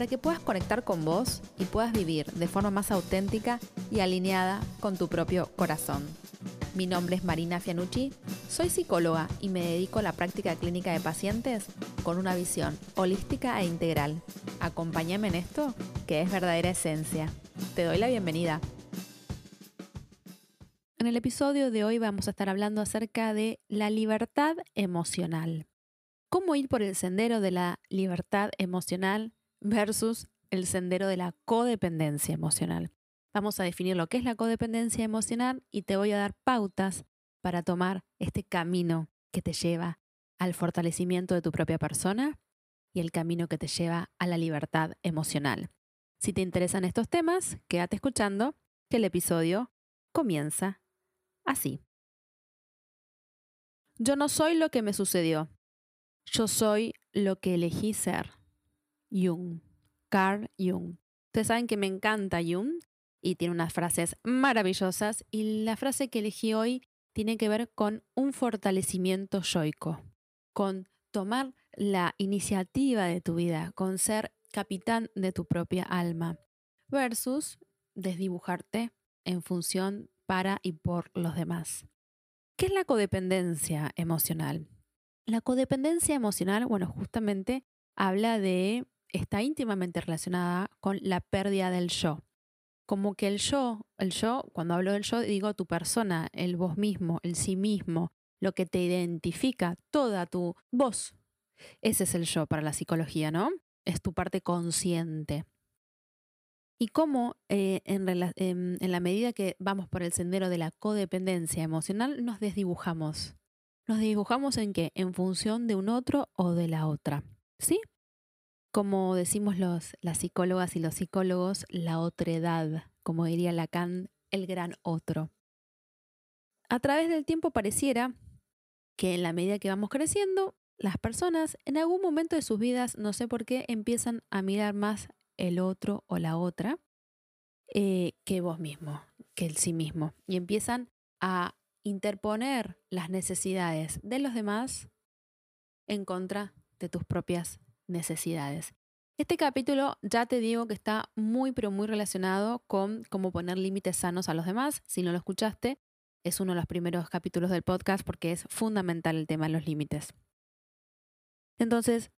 para que puedas conectar con vos y puedas vivir de forma más auténtica y alineada con tu propio corazón. Mi nombre es Marina Fianucci, soy psicóloga y me dedico a la práctica clínica de pacientes con una visión holística e integral. Acompáñame en esto, que es verdadera esencia. Te doy la bienvenida. En el episodio de hoy vamos a estar hablando acerca de la libertad emocional cómo ir por el sendero de la libertad emocional versus el sendero de la codependencia emocional. Vamos a definir lo que es la codependencia emocional y te voy a dar pautas para tomar este camino que te lleva al fortalecimiento de tu propia persona y el camino que te lleva a la libertad emocional. Si te interesan estos temas, quédate escuchando que el episodio comienza así. Yo no soy lo que me sucedió, yo soy lo que elegí ser. Jung. Carl Jung. Ustedes saben que me encanta Jung y tiene unas frases maravillosas y la frase que elegí hoy tiene que ver con un fortalecimiento yoico, con tomar la iniciativa de tu vida, con ser capitán de tu propia alma, versus desdibujarte en función para y por los demás. ¿Qué es la codependencia emocional? La codependencia emocional, bueno, justamente habla de, está íntimamente relacionada con la pérdida del yo. Como que el yo, el yo, cuando hablo del yo, digo tu persona, el vos mismo, el sí mismo, lo que te identifica, toda tu voz. Ese es el yo para la psicología, ¿no? Es tu parte consciente. Y cómo eh, en, en la medida que vamos por el sendero de la codependencia emocional, nos desdibujamos nos dibujamos en qué? En función de un otro o de la otra. ¿Sí? Como decimos los, las psicólogas y los psicólogos, la otredad, como diría Lacan, el gran otro. A través del tiempo pareciera que en la medida que vamos creciendo, las personas en algún momento de sus vidas, no sé por qué, empiezan a mirar más el otro o la otra eh, que vos mismo, que el sí mismo. Y empiezan a interponer las necesidades de los demás en contra de tus propias necesidades. Este capítulo ya te digo que está muy pero muy relacionado con cómo poner límites sanos a los demás. Si no lo escuchaste, es uno de los primeros capítulos del podcast porque es fundamental el tema de los límites. Entonces,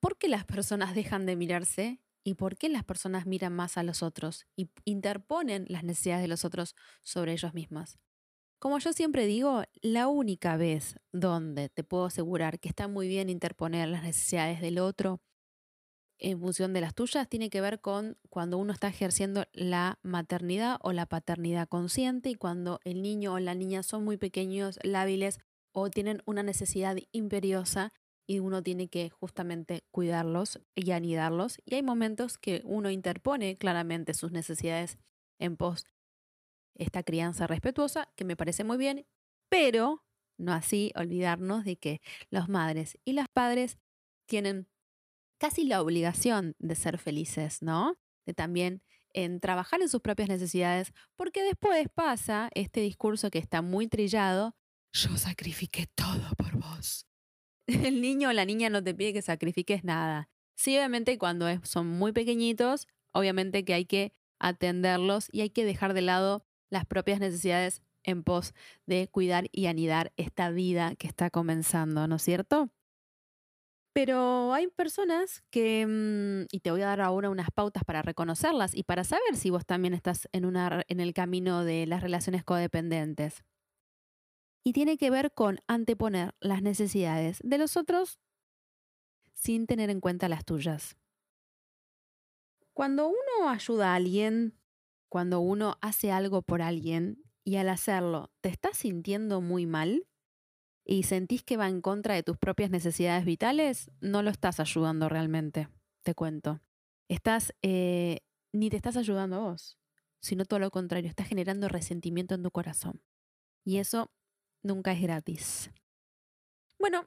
¿por qué las personas dejan de mirarse y por qué las personas miran más a los otros y interponen las necesidades de los otros sobre ellos mismos? Como yo siempre digo, la única vez donde te puedo asegurar que está muy bien interponer las necesidades del otro en función de las tuyas tiene que ver con cuando uno está ejerciendo la maternidad o la paternidad consciente y cuando el niño o la niña son muy pequeños, lábiles o tienen una necesidad imperiosa y uno tiene que justamente cuidarlos y anidarlos. Y hay momentos que uno interpone claramente sus necesidades en pos esta crianza respetuosa, que me parece muy bien, pero no así olvidarnos de que las madres y los padres tienen casi la obligación de ser felices, ¿no? De también en trabajar en sus propias necesidades, porque después pasa este discurso que está muy trillado, yo sacrifiqué todo por vos. El niño o la niña no te pide que sacrifiques nada. Sí, obviamente cuando son muy pequeñitos, obviamente que hay que atenderlos y hay que dejar de lado las propias necesidades en pos de cuidar y anidar esta vida que está comenzando, ¿no es cierto? Pero hay personas que, mm, y te voy a dar ahora unas pautas para reconocerlas y para saber si vos también estás en, una, en el camino de las relaciones codependientes. Y tiene que ver con anteponer las necesidades de los otros sin tener en cuenta las tuyas. Cuando uno ayuda a alguien, cuando uno hace algo por alguien y al hacerlo te estás sintiendo muy mal y sentís que va en contra de tus propias necesidades vitales, no lo estás ayudando realmente, te cuento. Estás, eh, ni te estás ayudando vos. sino todo lo contrario, está generando resentimiento en tu corazón. Y eso nunca es gratis. Bueno,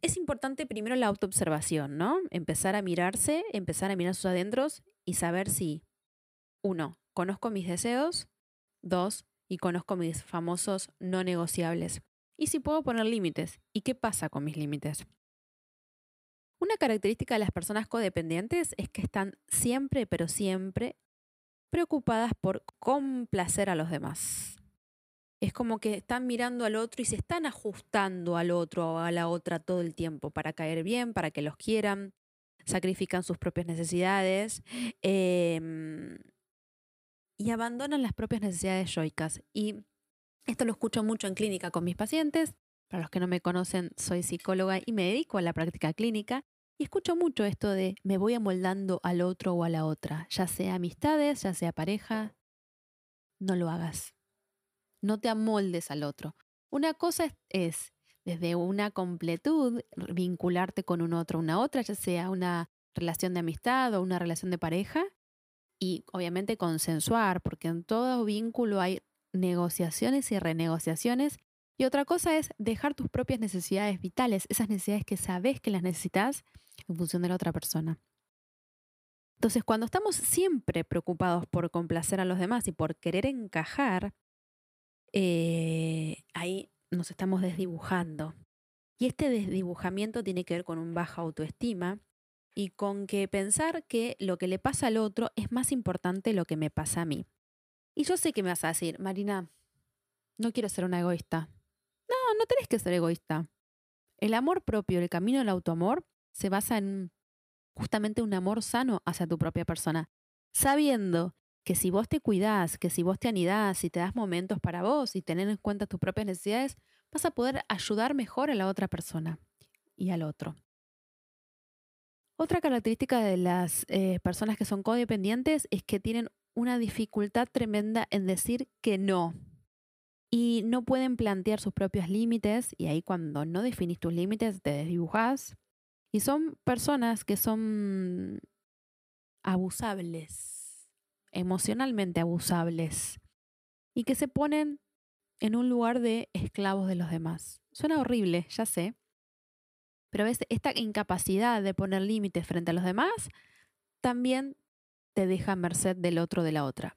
es importante primero la autoobservación, ¿no? Empezar a mirarse, empezar a mirar sus adentros y saber si, uno, conozco mis deseos, dos, y conozco mis famosos no negociables. Y si puedo poner límites, ¿y qué pasa con mis límites? Una característica de las personas codependientes es que están siempre, pero siempre, preocupadas por complacer a los demás. Es como que están mirando al otro y se están ajustando al otro o a la otra todo el tiempo para caer bien, para que los quieran, sacrifican sus propias necesidades em, y abandonan las propias necesidades yoicas. Y esto lo escucho mucho en clínica con mis pacientes. Para los que no me conocen, soy psicóloga y me dedico a la práctica clínica. Y escucho mucho esto de me voy amoldando al otro o a la otra, ya sea amistades, ya sea pareja. No lo hagas no te amoldes al otro. Una cosa es, desde una completud vincularte con un otro, una otra, ya sea una relación de amistad o una relación de pareja, y obviamente consensuar, porque en todo vínculo hay negociaciones y renegociaciones. Y otra cosa es dejar tus propias necesidades vitales, esas necesidades que sabes que las necesitas en función de la otra persona. Entonces, cuando estamos siempre preocupados por complacer a los demás y por querer encajar, eh, ahí nos estamos desdibujando. Y este desdibujamiento tiene que ver con un baja autoestima y con que pensar que lo que le pasa al otro es más importante lo que me pasa a mí. Y yo sé que me vas a decir, Marina, no quiero ser una egoísta. No, no tenés que ser egoísta. El amor propio, el camino del autoamor, se basa en justamente un amor sano hacia tu propia persona, sabiendo que si vos te cuidás, que si vos te anidás y te das momentos para vos y tener en cuenta tus propias necesidades, vas a poder ayudar mejor a la otra persona y al otro. Otra característica de las eh, personas que son codependientes es que tienen una dificultad tremenda en decir que no. Y no pueden plantear sus propios límites y ahí cuando no definís tus límites te desdibujás. Y son personas que son abusables emocionalmente abusables y que se ponen en un lugar de esclavos de los demás. Suena horrible, ya sé, pero ves, esta incapacidad de poner límites frente a los demás también te deja merced del otro de la otra.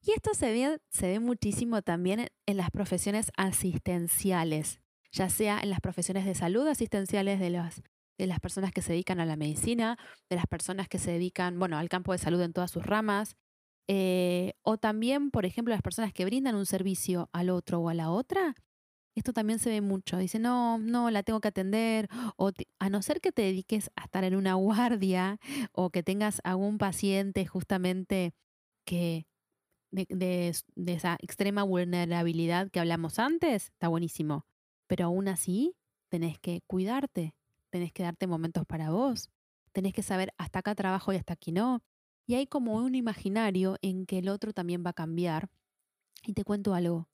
Y esto se ve, se ve muchísimo también en las profesiones asistenciales, ya sea en las profesiones de salud asistenciales de las, de las personas que se dedican a la medicina, de las personas que se dedican, bueno, al campo de salud en todas sus ramas, eh, o también, por ejemplo, las personas que brindan un servicio al otro o a la otra, esto también se ve mucho. Dice, no, no, la tengo que atender. O a no ser que te dediques a estar en una guardia o que tengas algún paciente justamente que de, de, esa extrema vulnerabilidad que hablamos antes, está buenísimo. Pero aún así, tenés que cuidarte, tenés que darte momentos para vos, tenés que saber hasta acá trabajo y hasta aquí no. Y hay como un imaginario en que el otro también va a cambiar. Y te cuento algo.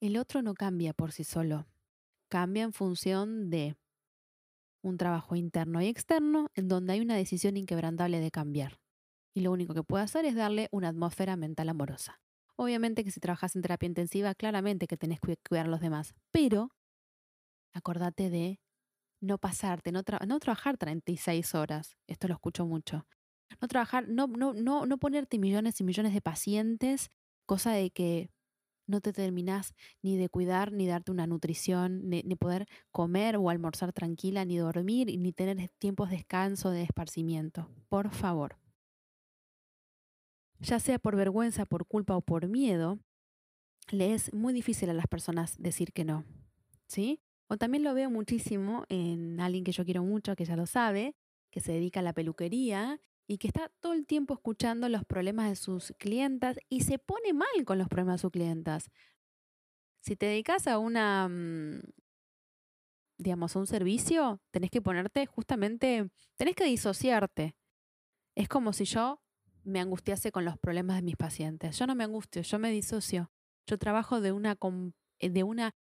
El otro no cambia por sí solo. Cambia en función de un trabajo interno y externo en donde hay una decisión inquebrantable de cambiar. Y lo único que puede hacer es darle una atmósfera mental amorosa. Obviamente que si trabajas en terapia intensiva, claramente que tenés que cuidar a los demás. Pero acordate de no pasarte, no, no trabajar 36 horas. Esto lo escucho mucho no trabajar, no, no, no, no ponerte millones y millones de pacientes, cosa de que no te terminás ni de cuidar, ni darte una nutrición, ni, poder comer o almorzar tranquila, ni dormir, ni tener tiempos de descanso, de esparcimiento. Por favor. Ya sea por vergüenza, por culpa o por miedo, le es muy difícil a las personas decir que no. ¿Sí? O también lo veo muchísimo en alguien que yo quiero mucho, que ya lo sabe, que se dedica a la peluquería y que está todo el tiempo escuchando los problemas de sus clientas y se pone mal con los problemas de sus clientas. Si te dedicas a una, mm, digamos, a un servicio, tenés que ponerte justamente, tenés que disociarte. Es como si yo me angustiase con los problemas de mis pacientes. Yo no me angustio, yo me disocio. Yo trabajo de una, de una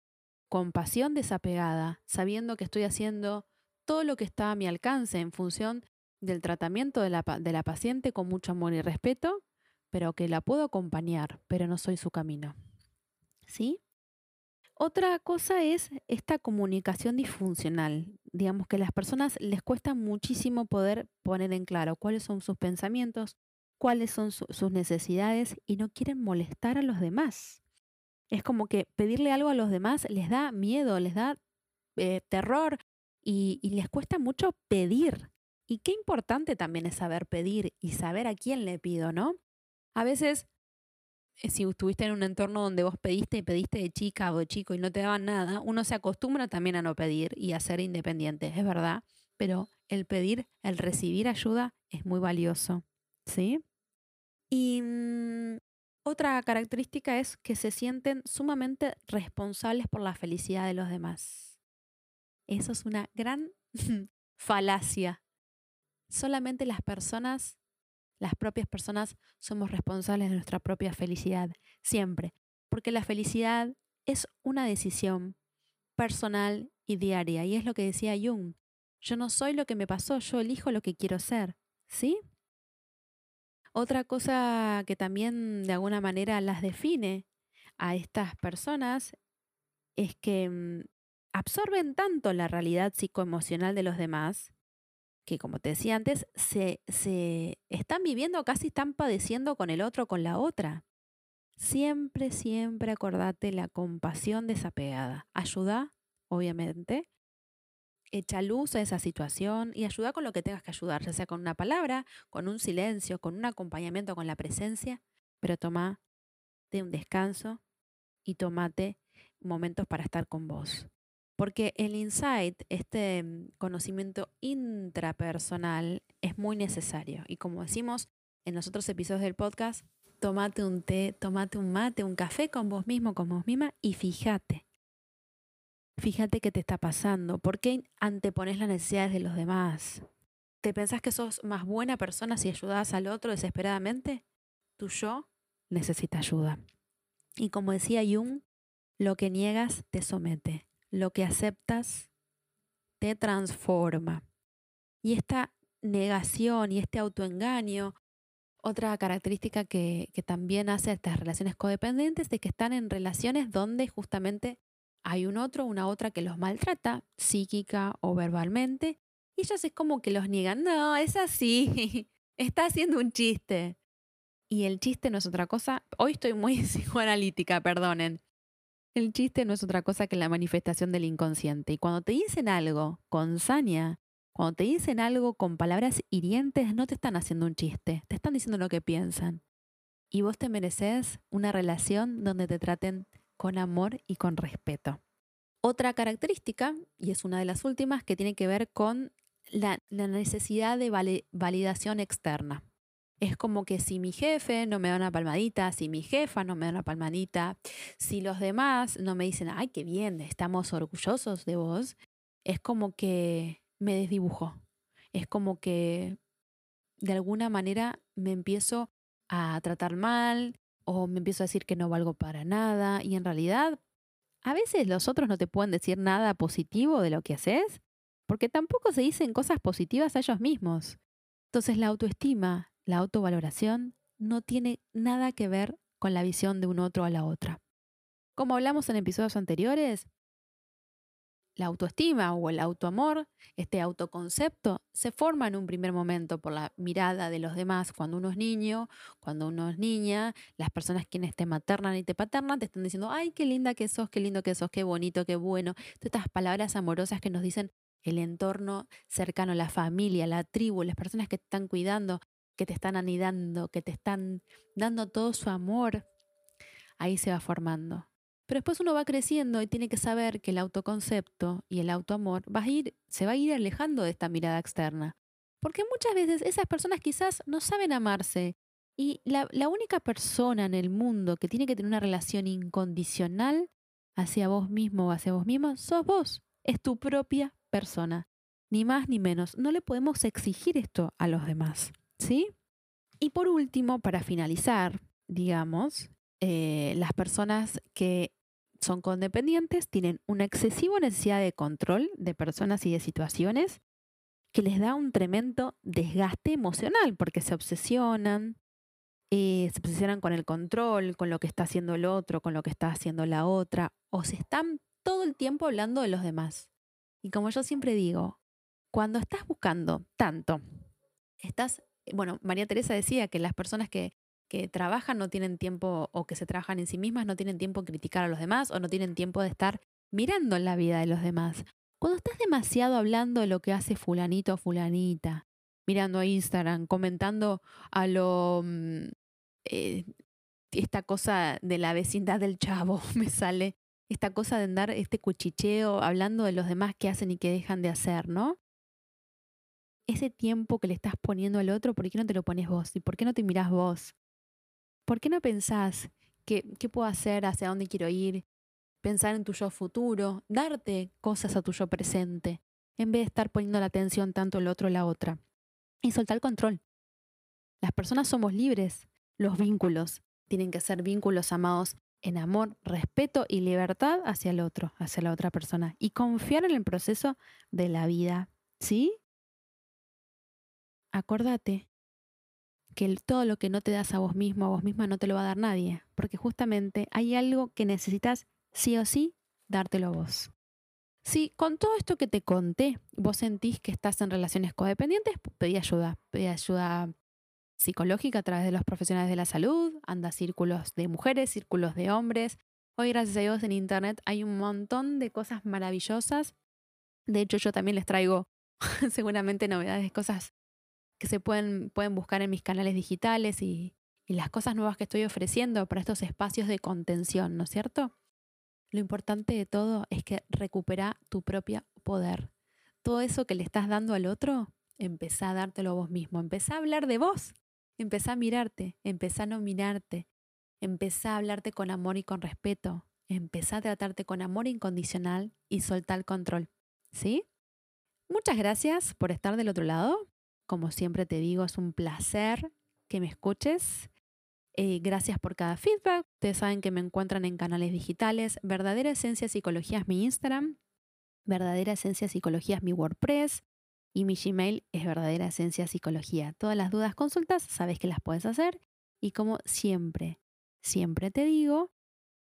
compasión desapegada, sabiendo que estoy haciendo todo lo que está a mi alcance en función del tratamiento de la, de la paciente con mucho amor y respeto, pero que la puedo acompañar, pero no soy su camino. ¿Sí? Otra cosa es esta comunicación disfuncional. Digamos que a las personas les cuesta muchísimo poder poner en claro cuáles son sus pensamientos, cuáles son sus necesidades y no quieren molestar a los demás. Es como que pedirle algo a los demás les da miedo, les da eh, terror y, y les cuesta mucho pedir. Y qué importante también es saber pedir y saber a quién le pido, ¿no? A veces eh, si estuviste en un entorno donde vos pediste y pediste de chica o de chico y no te daban nada, uno se acostumbra también a no pedir y a ser independiente, es verdad, pero el pedir, el recibir ayuda es muy valioso, ¿sí? Y mm, otra característica es que se sienten sumamente responsables por la felicidad de los demás. Eso es una gran falacia. Solamente las personas las propias personas somos responsables de nuestra propia felicidad, siempre, porque la felicidad es una decisión personal y diaria, y es lo que decía Jung. Yo no soy lo que me pasó, yo elijo lo que quiero ser, ¿sí? Otra cosa que también de alguna manera las define a estas personas es que mm, absorben tanto la realidad psicoemocional de los demás que como te decía antes, se, se están viviendo, casi están padeciendo con el otro, con la otra. Siempre, siempre acordate la compasión desapegada. Ayuda, obviamente. Echa luz a esa situación y ayuda con lo que tengas que ayudar, ya sea con una palabra, con un silencio, con un acompañamiento, con la presencia, pero toma de un descanso y tomate momentos para estar con vos. Porque el insight, este mm, conocimiento intrapersonal, es muy necesario. Y como decimos en los otros episodios del podcast, tomate un té, tomate un mate, un café con vos mismo, con vos misma y fíjate. Fíjate qué te está pasando. ¿Por qué antepones las necesidades de los demás? ¿Te pensás que sos más buena persona si ayudas al otro desesperadamente? Tu yo necesita ayuda. Y como decía Jung, lo que niegas te somete lo que aceptas te transforma. Y esta negación y este autoengaño, otra característica que, también hace estas relaciones codependientes es que están en relaciones donde justamente hay un otro, una otra que los maltrata, psíquica o verbalmente, y ellos es como que los niegan, no, es así, está haciendo un chiste. Y el chiste no es otra cosa, hoy estoy muy psicoanalítica, perdonen, el chiste no es otra cosa que la manifestación del inconsciente. Y cuando te dicen algo con saña, cuando te dicen algo con palabras hirientes, no te están haciendo un chiste, te están diciendo lo que piensan. Y vos te mereces una relación donde te traten con amor y con respeto. Otra característica, y es una de las últimas, que tiene que ver con la, necesidad de validación externa. Es como que si mi jefe no me da una palmadita, si mi jefa no me da una palmadita, si los demás no me dicen, ay, qué bien, estamos orgullosos de vos, es como que me desdibujo. Es como que de alguna manera me empiezo a tratar mal o me empiezo a decir que no valgo para nada y en realidad a veces los otros no te pueden decir nada positivo de lo que haces porque tampoco se dicen cosas positivas a ellos mismos. Entonces la autoestima, la autovaloración no tiene nada que ver con la visión de un otro a la otra. Como hablamos en episodios anteriores, la autoestima o el autoamor, este autoconcepto, se forma en un primer momento por la mirada de los demás cuando uno es niño, cuando uno es niña, las personas quienes te maternan y te paternan te están diciendo, ay, qué linda que sos, qué lindo que sos, qué bonito, qué bueno. Todas estas palabras amorosas que nos dicen el entorno cercano, la familia, la tribu, las personas que te están cuidando, que te están anidando, que te están dando todo su amor, ahí se va formando. Pero después uno va creciendo y tiene que saber que el autoconcepto y el autoamor va a ir, se va a ir alejando de esta mirada externa. Porque muchas veces esas personas quizás no saben amarse. Y la, única persona en el mundo que tiene que tener una relación incondicional hacia vos mismo o hacia vos mismo sos vos. Es tu propia persona. Ni más ni menos. No le podemos exigir esto a los demás. ¿Sí? Y por último, para finalizar, digamos, eh, las personas que son condependientes tienen una excesiva necesidad de control de personas y de situaciones que les da un tremendo desgaste emocional porque se obsesionan, eh, se obsesionan con el control, con lo que está haciendo el otro, con lo que está haciendo la otra, o se están todo el tiempo hablando de los demás. Y como yo siempre digo, cuando estás buscando tanto, estás, bueno, María Teresa decía que las personas que, que trabajan no tienen tiempo o que se trabajan en sí mismas no tienen tiempo de criticar a los demás o no tienen tiempo de estar mirando la vida de los demás. Cuando estás demasiado hablando de lo que hace fulanito o fulanita, mirando a Instagram, comentando a lo mm, eh, esta cosa de la vecindad del chavo me sale, esta cosa de andar este cuchicheo hablando de los demás que hacen y que dejan de hacer, ¿no? Ese tiempo que le estás poniendo al otro, ¿por qué no te lo pones vos? ¿Y por qué no te mirás vos? ¿Por qué no pensás qué, qué puedo hacer, hacia dónde quiero ir? Pensar en tu yo futuro, darte cosas a tu yo presente, en vez de estar poniendo la atención tanto el otro o la otra. Y soltar el control. Las personas somos libres, los vínculos tienen que ser vínculos amados en amor, respeto y libertad hacia el otro, hacia la otra persona. Y confiar en el proceso de la vida. ¿Sí? Acordate que todo lo que no te das a vos mismo, a vos misma, no te lo va a dar nadie. Porque justamente hay algo que necesitas sí o sí dártelo vos. Si con todo esto que te conté, vos sentís que estás en relaciones codependientes, pedí ayuda. Pedí ayuda psicológica a través de los profesionales de la salud, anda círculos de mujeres, círculos de hombres. Hoy, gracias a Dios, en Internet hay un montón de cosas maravillosas. De hecho, yo también les traigo seguramente novedades, cosas que se pueden, pueden buscar en mis canales digitales y, las cosas nuevas que estoy ofreciendo para estos espacios de contención, ¿no es cierto? Lo importante de todo es que recupera tu propio poder. Todo eso que le estás dando al otro, empezá a dártelo a vos mismo, empezá a hablar de vos, Empezá a mirarte, empezá a no mirarte, empezá a hablarte con amor y con respeto, empezá a tratarte con amor incondicional y soltar el control. ¿Sí? Muchas gracias por estar del otro lado. Como siempre te digo, es un placer que me escuches. Eh, gracias por cada feedback. Ustedes saben que me encuentran en canales digitales. Verdadera Esencia Psicología es mi Instagram. Verdadera Esencia Psicología es mi WordPress. Y mi Gmail es verdadera esencia psicología. Todas las dudas, consultas, sabes que las puedes hacer. Y como siempre, siempre te digo,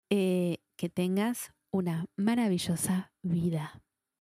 eh, que tengas una maravillosa vida.